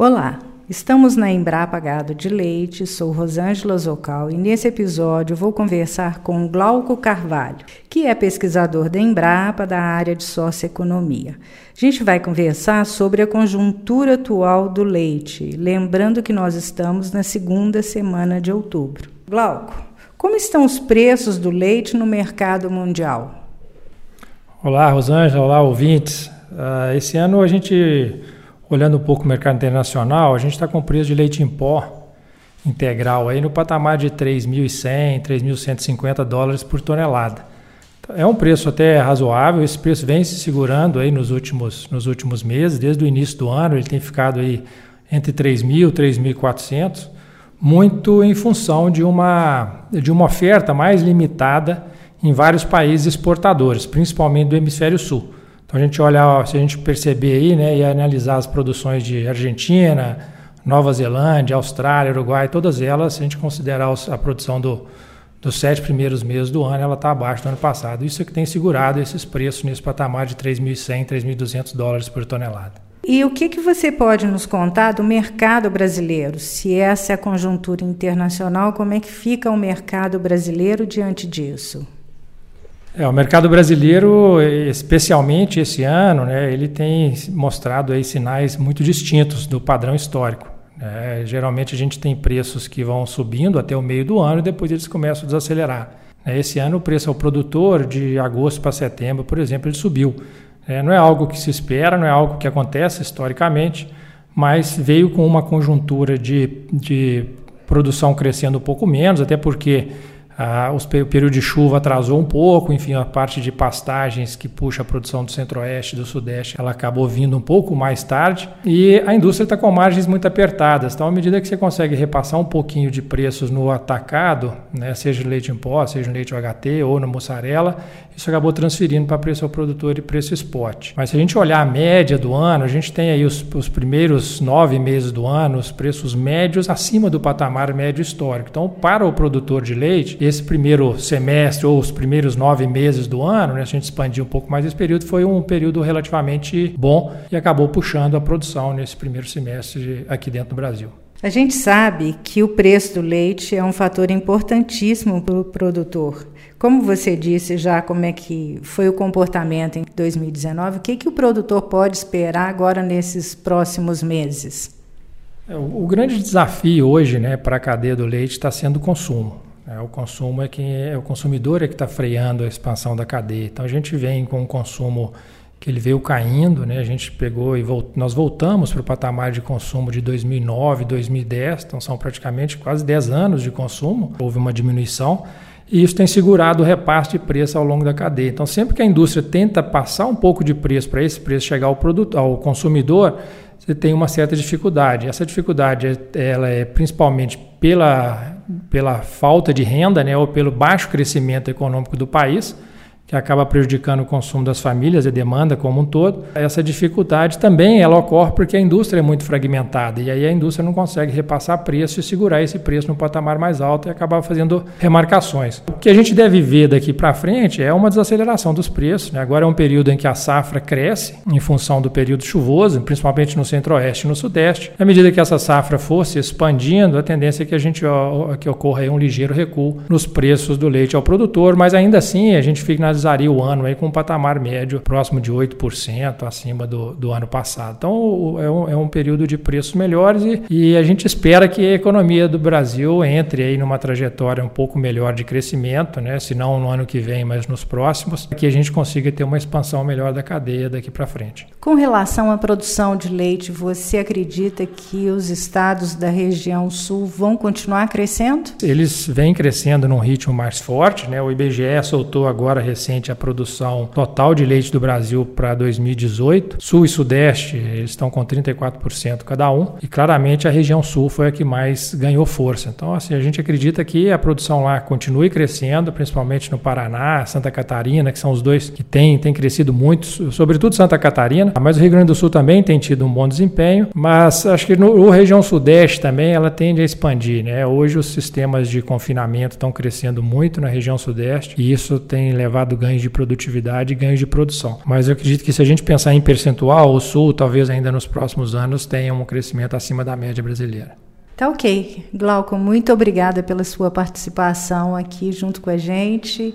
Olá, estamos na Embrapa Gado de Leite, sou Rosângela Zocal e nesse episódio vou conversar com Glauco Carvalho, que é pesquisador da Embrapa da área de socioeconomia. A gente vai conversar sobre a conjuntura atual do leite, lembrando que nós estamos na segunda semana de outubro. Glauco, como estão os preços do leite no mercado mundial? Olá, Rosângela, olá, ouvintes. Uh, esse ano a gente Olhando um pouco o mercado internacional, a gente está com preço de leite em pó integral aí no patamar de 3.100, 3.150 dólares por tonelada. É um preço até razoável, esse preço vem se segurando aí nos últimos, nos últimos meses, desde o início do ano ele tem ficado aí entre 3.000 e 3.400, muito em função de uma, de uma oferta mais limitada em vários países exportadores, principalmente do hemisfério sul. Então a gente olha, se a gente perceber aí, né, e analisar as produções de Argentina, Nova Zelândia, Austrália, Uruguai, todas elas, se a gente considerar a produção do, dos sete primeiros meses do ano, ela está abaixo do ano passado. Isso é que tem segurado esses preços nesse patamar de 3.100, 3.200 dólares por tonelada. E o que, que você pode nos contar do mercado brasileiro? Se essa é a conjuntura internacional, como é que fica o mercado brasileiro diante disso? É, o mercado brasileiro, especialmente esse ano, né, ele tem mostrado aí sinais muito distintos do padrão histórico. É, geralmente a gente tem preços que vão subindo até o meio do ano e depois eles começam a desacelerar. É, esse ano o preço ao produtor de agosto para setembro, por exemplo, ele subiu. É, não é algo que se espera, não é algo que acontece historicamente, mas veio com uma conjuntura de, de produção crescendo um pouco menos, até porque ah, o período de chuva atrasou um pouco, enfim, a parte de pastagens que puxa a produção do centro-oeste do sudeste, ela acabou vindo um pouco mais tarde. E a indústria está com margens muito apertadas. Então, à medida que você consegue repassar um pouquinho de preços no atacado, né, seja leite em pó, seja leite UHT ou na mussarela, isso acabou transferindo para preço ao produtor e preço spot. Mas se a gente olhar a média do ano, a gente tem aí os, os primeiros nove meses do ano, os preços médios acima do patamar médio histórico. Então, para o produtor de leite, esse primeiro semestre ou os primeiros nove meses do ano, né, se a gente expandir um pouco mais esse período, foi um período relativamente bom e acabou puxando a produção nesse primeiro semestre aqui dentro do Brasil. A gente sabe que o preço do leite é um fator importantíssimo para o produtor. Como você disse já como é que foi o comportamento em 2019, o que, que o produtor pode esperar agora nesses próximos meses? É, o, grande desafio hoje né, para a cadeia do leite está sendo o consumo. É, o consumo é quem é, o consumidor é que está freando a expansão da cadeia. Então a gente vem com um consumo que ele veio caindo, né? A gente pegou e volt... nós voltamos para o patamar de consumo de 2009, 2010, então são praticamente quase 10 anos de consumo. Houve uma diminuição e isso tem segurado o repasse de preço ao longo da cadeia. Então, sempre que a indústria tenta passar um pouco de preço para esse preço chegar ao produto, ao consumidor, você tem uma certa dificuldade. Essa dificuldade ela é principalmente pela, pela falta de renda, né, ou pelo baixo crescimento econômico do país que acaba prejudicando o consumo das famílias e a demanda como um todo. Essa dificuldade também ela ocorre porque a indústria é muito fragmentada e aí a indústria não consegue repassar preço e segurar esse preço no patamar mais alto e acabar fazendo remarcações. O que a gente deve ver daqui para frente é uma desaceleração dos preços. Né? Agora é um período em que a safra cresce em função do período chuvoso, principalmente no centro-oeste e no sudeste. À medida que essa safra for se expandindo, a tendência é que a gente que ocorra um ligeiro recuo nos preços do leite ao produtor, mas ainda assim a gente fica nas finalizaria o ano aí com um patamar médio próximo de 8% acima do, do ano passado. Então é um, é um período de preços melhores e, e a gente espera que a economia do Brasil entre aí numa trajetória um pouco melhor de crescimento, né? se não no ano que vem, mas nos próximos, que a gente consiga ter uma expansão melhor da cadeia daqui para frente. Com relação à produção de leite, você acredita que os estados da região sul vão continuar crescendo? Eles vêm crescendo num ritmo mais forte, né? O IBGE soltou agora recente recente a produção total de leite do Brasil para 2018. Sul e Sudeste, eles estão com 34% cada um. E claramente a região Sul foi a que mais ganhou força. Então, assim, a gente acredita que a produção lá continue crescendo, principalmente no Paraná, Santa Catarina, que são os dois que têm, têm crescido muito, sobretudo Santa Catarina. Mas o Rio Grande do Sul também tem tido um bom desempenho. Mas acho que no, no região Sudeste também ela tende a expandir. Né? Hoje os sistemas de confinamento estão crescendo muito na região Sudeste e isso tem levado ganhos de produtividade e ganhos de produção. Mas eu acredito que se a gente pensar em percentual, o Sul talvez ainda nos próximos anos tenha um crescimento acima da média brasileira. Tá ok. Glauco, muito obrigada pela sua participação aqui junto com a gente.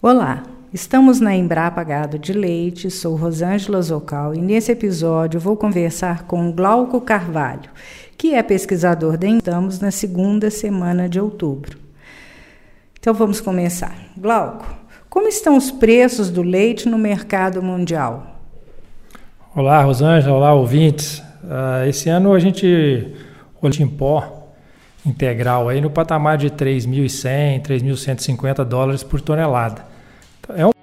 Olá, estamos na Embrapa Gado de Leite, sou Rosângela Zocal e nesse episódio vou conversar com Glauco Carvalho, que é pesquisador da Estamos na segunda semana de outubro. Então vamos começar. Glauco, como estão os preços do leite no mercado mundial? Olá, Rosângela, olá, ouvintes. Uh, esse ano a gente, leite em pó integral aí no patamar de 3.100, 3.150 dólares por tonelada. É um